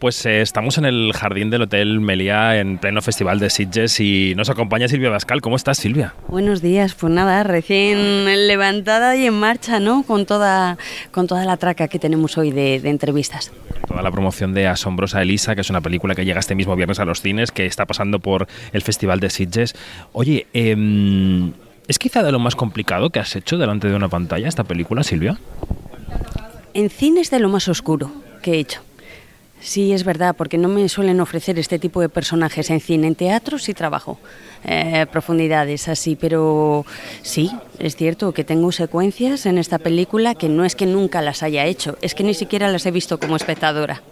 Pues eh, estamos en el jardín del Hotel Meliá en pleno Festival de Sitges y nos acompaña Silvia Bascal. ¿Cómo estás, Silvia? Buenos días, pues nada, recién levantada y en marcha, ¿no? Con toda, con toda la traca que tenemos hoy de, entrevistas. Toda la promoción de Asombrosa Elisa, que es una película que llega este mismo viernes a los cines, que está pasando por el Festival de Sitges. Oye, em, ¿es quizá de lo más complicado que has hecho delante de una pantalla esta película, Silvia? En cine es de lo más oscuro que he hecho Sí, es verdad, porque no me suelen ofrecer este tipo de personajes en cine, en teatro sí trabajo eh, profundidades así, pero sí, es cierto que tengo secuencias en esta película que no es que nunca las haya hecho, es que ni siquiera las he visto como espectadora.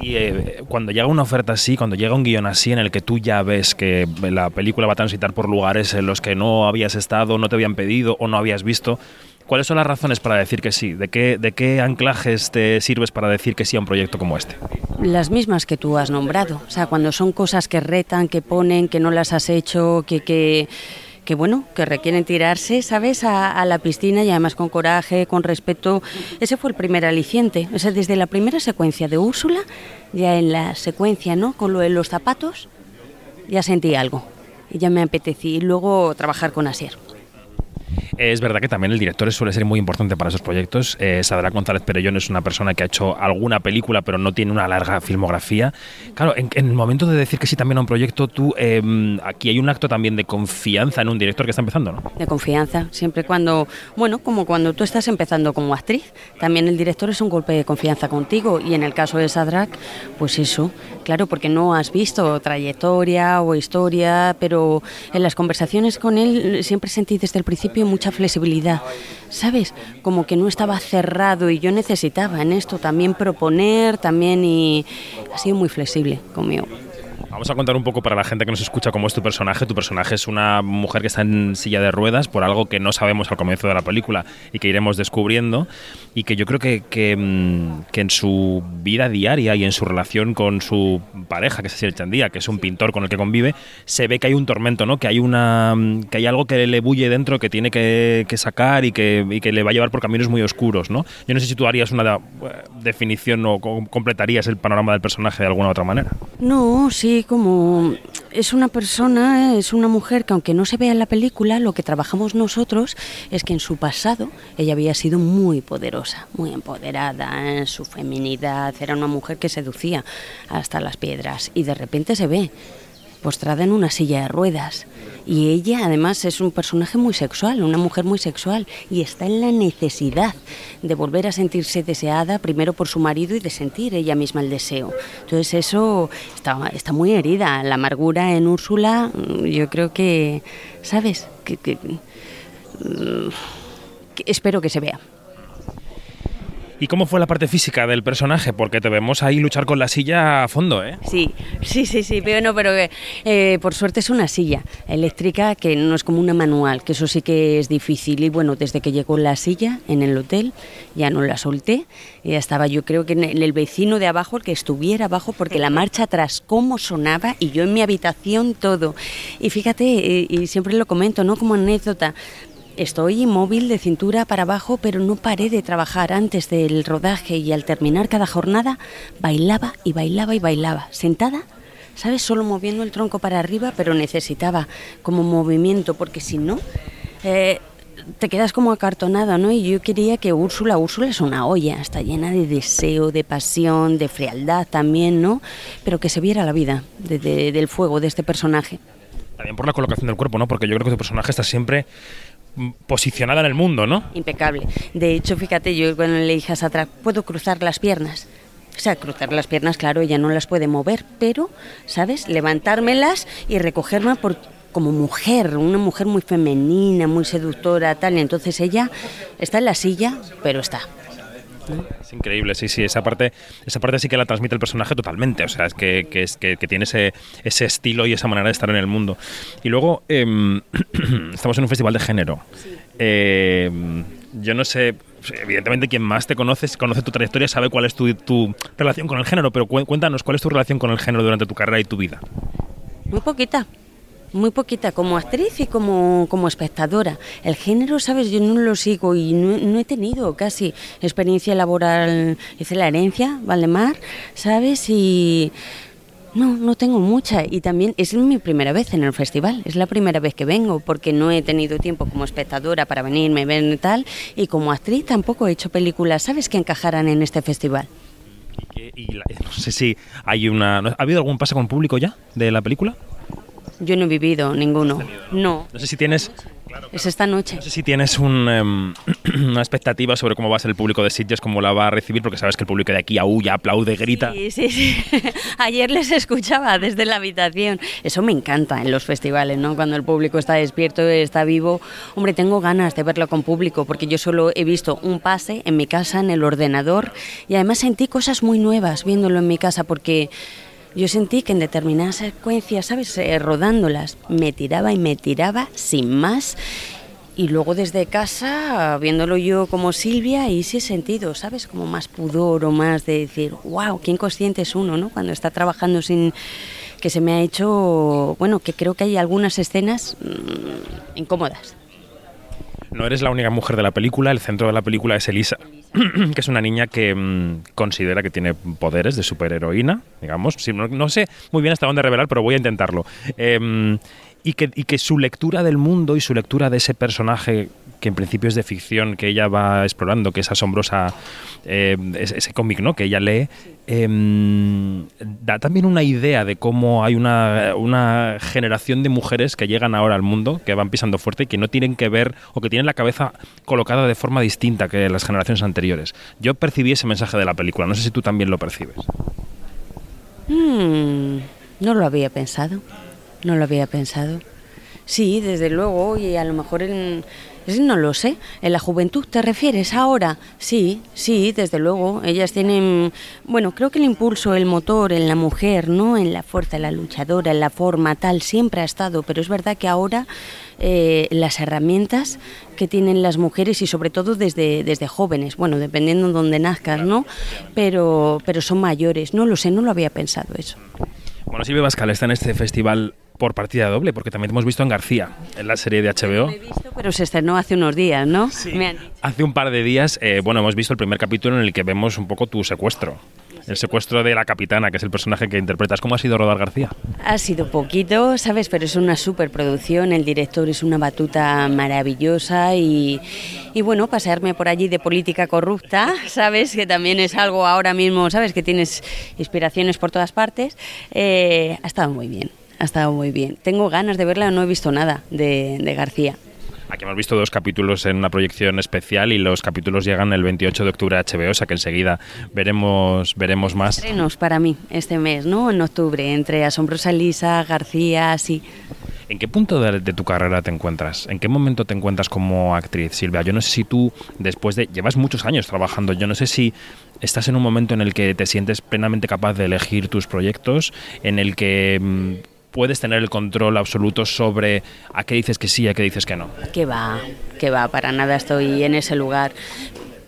Y eh, cuando llega una oferta así, cuando llega un guion así en el que tú ya ves que la película va a transitar por lugares en los que no habías estado, no te habían pedido o no habías visto, ¿Cuáles son las razones para decir que sí? ¿De qué, ¿De qué anclajes te sirves para decir que sí a un proyecto como este? Las mismas que tú has nombrado. O sea, cuando son cosas que retan, que ponen, que no las has hecho, que, que, que bueno, que requieren tirarse, ¿sabes?, a, la piscina y además con coraje, con respeto. Ese fue el primer aliciente. O sea, desde la primera secuencia de Úrsula, ya en la secuencia, ¿no?, con lo de los zapatos, ya sentí algo. Y ya me apetecí. Y luego trabajar con Asier. Es verdad que también el director suele ser muy importante para esos proyectos. Eh, Sadra González Perellón es una persona que ha hecho alguna película, pero no tiene una larga filmografía. Claro, en, el momento de decir que sí también a un proyecto, tú em, aquí hay un acto también de confianza en un director que está empezando, ¿no? De confianza, siempre cuando, bueno, como cuando tú estás empezando como actriz, también el director es un golpe de confianza contigo y en el caso de Sadrak, pues eso, claro, porque no has visto trayectoria o historia, pero en las conversaciones con él siempre sentí desde el principio mucha flexibilidad, ¿sabes? Como que no estaba cerrado y yo necesitaba en esto también proponer, también y ha sido muy flexible conmigo. Vamos a contar un poco para la gente que nos escucha cómo es tu personaje. Tu personaje es una mujer que está en silla de ruedas por algo que no sabemos al comienzo de la película y que iremos descubriendo y que yo creo que, que, mm, en su vida diaria y en su relación con su pareja, que es el Chandía, que es un pintor con el que convive, se ve que hay un tormento, ¿no? que, hay una, mm, que hay algo que le bulle dentro que tiene que, sacar y que, y que, le va a llevar por caminos muy oscuros. ¿no? Yo no sé si tú harías una eh, definición o completarías el panorama del personaje de alguna otra manera. No, sí, como es una persona, es una mujer que aunque no se vea en la película, lo que trabajamos nosotros es que en su pasado ella había sido muy poderosa, muy empoderada en su feminidad, era una mujer que seducía hasta las piedras y de repente se ve postrada en una silla de ruedas. Y ella además es un personaje muy sexual, una mujer muy sexual, y está en la necesidad de volver a sentirse deseada primero por su marido y de sentir ella misma el deseo. Entonces eso está, está muy herida. La amargura en Úrsula, mm, yo creo que, ¿sabes? que mm, espero que se vea. ¿Y cómo fue la parte física del personaje? Porque te vemos ahí luchar con la silla a fondo, ¿eh? Sí, sí, sí, sí, pero no, pero eh, por suerte es una silla eléctrica que no es como una manual, que eso sí que es difícil. Y bueno, desde que llegó la silla en el hotel, ya no la solté. Ya estaba yo creo que en el vecino de abajo, el que estuviera abajo, porque la marcha atrás, cómo sonaba, y yo en mi habitación todo. Y fíjate, y, y siempre lo comento, ¿no? Como anécdota, Estoy inmóvil de cintura para abajo, pero no paré de trabajar antes del rodaje y al terminar cada jornada bailaba y bailaba y bailaba, sentada, ¿sabes? Solo moviendo el tronco para arriba, pero necesitaba como movimiento, porque si no, eh, te quedas como acartonada, ¿no? Y yo quería que Úrsula, Úrsula es una olla, está llena de deseo, de pasión, de frialdad también, ¿no? Pero que se viera la vida del fuego de este personaje. También por la colocación del cuerpo, ¿no? Porque yo creo que tu personaje está siempre posicionada en el mundo, ¿no? Impecable. De hecho, fíjate, yo cuando le dije a Satra, puedo cruzar las piernas. O sea, cruzar las piernas, claro, ella no las puede mover, pero, ¿sabes? Levantármelas y recogerme por, como mujer, una mujer muy femenina, muy seductora, tal. Y entonces ella está en la silla, pero está. Es increíble, sí, sí, esa parte, esa parte sí que la transmite el personaje totalmente, o sea, es que, que, es, que, tiene ese, ese, estilo y esa manera de estar en el mundo. Y luego, em, estamos en un festival de género. Em, yo no sé, evidentemente quien más te conoce, conoce tu trayectoria, sabe cuál es tu, tu relación con el género, pero cuéntanos, ¿cuál es tu relación con el género durante tu carrera y tu vida? Muy poquita, muy poquita como actriz y como, como espectadora. El género, ¿sabes? Yo no lo sigo y no, he tenido casi experiencia laboral. Hice la herencia, Valdemar, ¿sabes? Y no, no tengo mucha y también es mi primera vez en el festival, es la primera vez que vengo porque no he tenido tiempo como espectadora para venirme, ver y tal y como actriz tampoco he hecho películas, ¿sabes? Que encajaran en este festival. No sé si hay una... ¿Ha habido algún pase con público ya de la película? Yo no he vivido ninguno. No. No sé si tienes es esta noche. No sé si tienes em, una expectativa sobre cómo va a ser el público de Sitges, cómo la va a recibir, porque sabes que el público de aquí aúlla, aplaude, grita. Sí, sí, sí. Ayer les escuchaba desde la habitación. Eso me encanta en los festivales, ¿no? Cuando el público está despierto, está vivo. Hombre, tengo ganas de verlo con público, porque yo solo he visto un pase en mi casa, en el ordenador, y además sentí cosas muy nuevas viéndolo en mi casa, porque yo sentí que en determinadas secuencias, ¿sabes? Eh, rodándolas, me tiraba y me tiraba sin más. Y luego desde casa, viéndolo yo como Silvia, y he sentido, ¿sabes? Como más pudor o más de decir, wow, qué inconsciente es uno, ¿no? Cuando está trabajando sin que se me ha hecho, bueno, que creo que hay algunas escenas mm, incómodas. No eres la única mujer de la película, el centro de la película es Elisa, que es una niña que mm, considera que tiene poderes de superheroína, digamos. no, sé muy bien hasta dónde revelar, pero voy a intentarlo. Em, y, que, y que su lectura del mundo y su lectura de ese personaje que en principio es de ficción, que ella va explorando, que es asombrosa, eh, ese, cómic ¿no? que ella lee, em, da también una idea de cómo hay una, una, generación de mujeres que llegan ahora al mundo, que van pisando fuerte y que no tienen que ver o que tienen la cabeza colocada de forma distinta que las generaciones anteriores. Yo percibí ese mensaje de la película, no sé si tú también lo percibes. Hmm, no lo había pensado, no lo había pensado. Sí, desde luego, y a lo mejor en, no lo sé. ¿En la juventud te refieres ahora? Sí, sí, desde luego. Ellas tienen, bueno, creo que el impulso, el motor en la mujer, ¿no? En la fuerza, en la luchadora, en la forma, tal, siempre ha estado. Pero es verdad que ahora eh, las herramientas que tienen las mujeres y sobre todo desde, desde jóvenes, bueno, dependiendo de dónde nazcas, ¿no? Pero, pero son mayores. No lo sé, no lo había pensado eso. Bueno, Silvia Bascal está en este festival por partida doble, porque también hemos visto en García, en la serie de HBO. Pero se estrenó hace unos días, ¿no? Sí. Hace un par de días, eh, bueno, hemos visto el primer capítulo en el que vemos un poco tu secuestro. El secuestro de la capitana, que es el personaje que interpretas. ¿Cómo ha sido rodar García? Ha sido poquito, ¿sabes? Pero es una superproducción. El director es una batuta maravillosa y, y, bueno, pasearme por allí de política corrupta, ¿sabes? Que también es algo ahora mismo, ¿sabes? Que tienes inspiraciones por todas partes. Eh, ha estado muy bien ha estado muy bien. Tengo ganas de verla, no he visto nada de, García. Aquí hemos visto dos capítulos en una proyección especial y los capítulos llegan el 28 de octubre a HBO, o sea que enseguida veremos, veremos más. Estrenos para mí este mes, ¿no? En octubre, entre Asombrosa Lisa, García, sí. ¿En qué punto de, de, tu carrera te encuentras? ¿En qué momento te encuentras como actriz, Silvia? Yo no sé si tú, después de... Llevas muchos años trabajando, yo no sé si estás en un momento en el que te sientes plenamente capaz de elegir tus proyectos, en el que mm, puedes tener el control absoluto sobre a qué dices que sí y a qué dices que no. Que va, que va, para nada estoy en ese lugar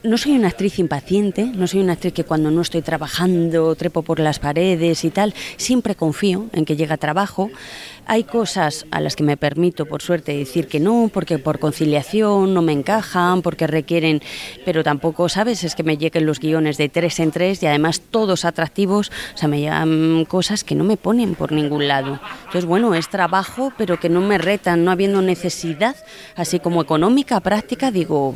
no soy una actriz impaciente, no soy una actriz que cuando no estoy trabajando trepo por las paredes y tal, siempre confío en que llega trabajo. Hay cosas a las que me permito, por suerte, decir que no, porque por conciliación no me encajan, porque requieren, pero tampoco, ¿sabes? Es que me lleguen los guiones de tres en tres y además todos atractivos, o sea, me llegan cosas que no me ponen por ningún lado. Entonces, bueno, es trabajo, pero que no me retan, no habiendo necesidad, así como económica, práctica, digo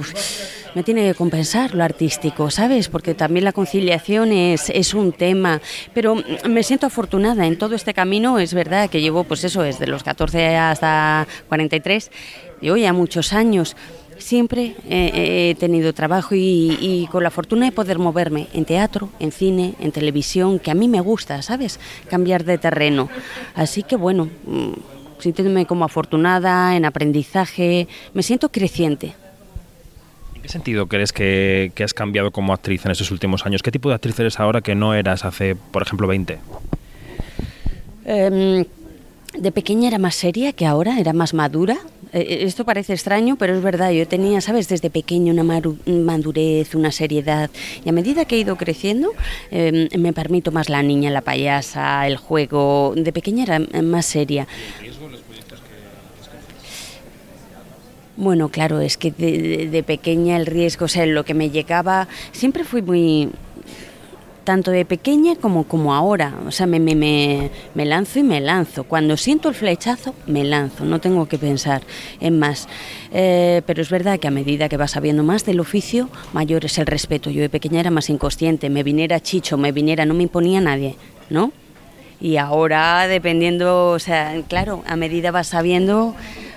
me tiene que compensar lo artístico, ¿sabes? Porque también la conciliación es, es un tema. Pero me siento afortunada en todo este camino. Es verdad que llevo, pues eso, desde los 14 hasta 43, llevo ya muchos años siempre he tenido trabajo y, y, con la fortuna de poder moverme en teatro, en cine, en televisión, que a mí me gusta, ¿sabes? Cambiar de terreno. Así que bueno, mm, sintiéndome como afortunada en aprendizaje, me siento creciente. ¿En qué sentido crees que, has cambiado como actriz en estos últimos años? ¿Qué tipo de actriz eres ahora que no eras hace, por ejemplo, 20? Em, de pequeña era más seria que ahora, era más madura. E, e, esto parece extraño, pero es verdad. Yo tenía, ¿sabes? Desde pequeño una madurez, una seriedad. Y a medida que he ido creciendo, em, me permito más la niña, la payasa, el juego. De pequeña era más seria. Bueno, claro, es que de, de, pequeña el riesgo, o sea, lo que me llegaba, siempre fui muy, tanto de pequeña como, como ahora. O sea, me, me, me, me, lanzo y me lanzo. Cuando siento el flechazo, me lanzo, no tengo que pensar en más. Eh, pero es verdad que a medida que vas sabiendo más del oficio, mayor es el respeto. Yo de pequeña era más inconsciente, me viniera chicho, me viniera, no me imponía nadie, ¿no? Y ahora, dependiendo, o sea, claro, a medida vas sabiendo,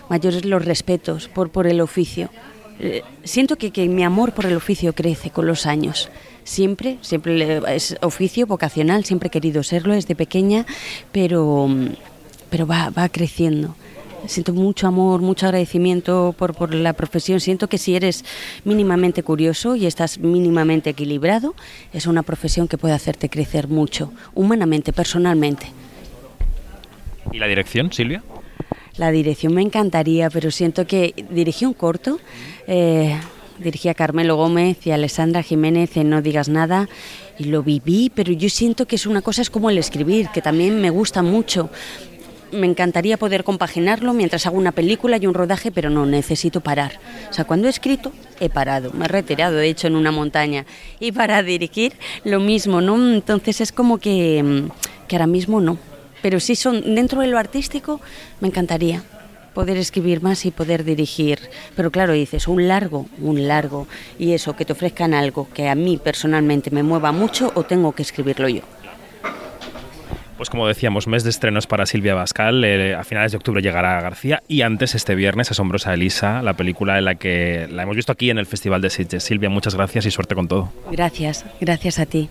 mayores los respetos por, por el oficio. Eh, siento que, que mi amor por el oficio crece con los años siempre, siempre es oficio vocacional, siempre he querido serlo desde pequeña, pero, pero va, va creciendo. Siento mucho amor, mucho agradecimiento por, por la profesión. Siento que si eres mínimamente curioso y estás mínimamente equilibrado, es una profesión que puede hacerte crecer mucho, humanamente, personalmente. ¿Y la dirección, Silvia? La dirección me encantaría, pero siento que dirigí un corto. Eh, dirigí a Carmelo Gómez y a Alessandra Jiménez en No digas nada y lo viví, pero yo siento que es una cosa, es como el escribir, que también me gusta mucho. Me encantaría poder compaginarlo mientras hago una película y un rodaje, pero no, necesito parar. O sea, cuando he escrito, he parado, me he retirado, de hecho, en una montaña. Y para dirigir, lo mismo, ¿no? Entonces es como que, que ahora mismo no. Pero sí son, dentro de lo artístico, me encantaría poder escribir más y poder dirigir. Pero claro, dices, un largo, un largo. Y eso, que te ofrezcan algo que a mí personalmente me mueva mucho o tengo que escribirlo yo. Pues como decíamos, mes de estrenos para Silvia Bascal. Eh, a finales de octubre llegará García y antes este viernes Asombrosa Elisa, la película en la que la hemos visto aquí en el Festival de Sitges. Silvia, muchas gracias y suerte con todo. Gracias, gracias a ti.